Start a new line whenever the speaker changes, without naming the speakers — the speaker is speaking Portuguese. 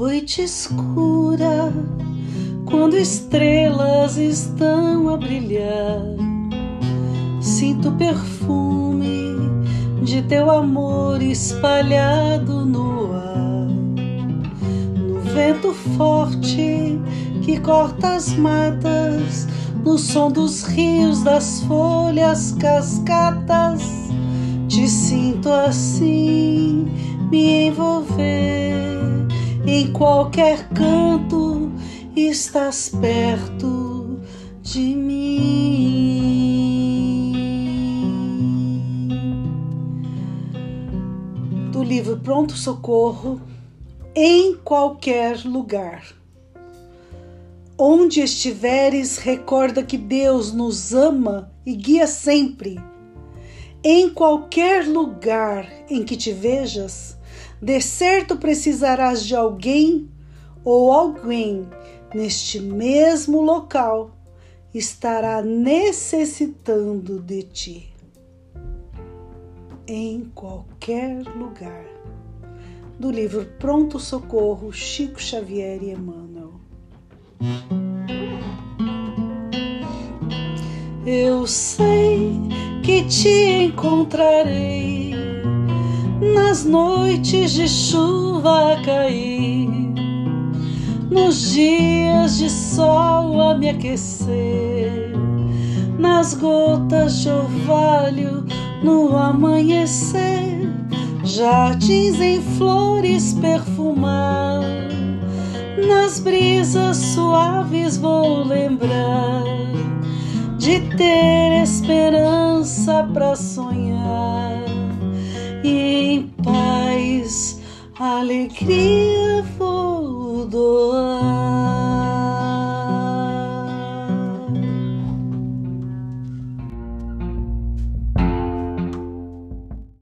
noite escura, quando estrelas estão a brilhar, sinto o perfume de teu amor espalhado no ar. No vento forte que corta as matas, no som dos rios, das folhas cascatas, te sinto assim me envolver em qualquer canto estás perto de mim. Do livro Pronto Socorro, em qualquer lugar. Onde estiveres, recorda que Deus nos ama e guia sempre. Em qualquer lugar em que te vejas, de certo precisarás de alguém ou alguém neste mesmo local estará necessitando de ti. Em qualquer lugar. Do livro Pronto Socorro, Chico Xavier e Emmanuel. Eu sei que te encontrarei nas noites de chuva a cair, nos dias de sol a me aquecer, nas gotas de orvalho no amanhecer, jardins em flores perfumar, nas brisas suaves vou lembrar de ter esperança para sonhar alegria vou doar.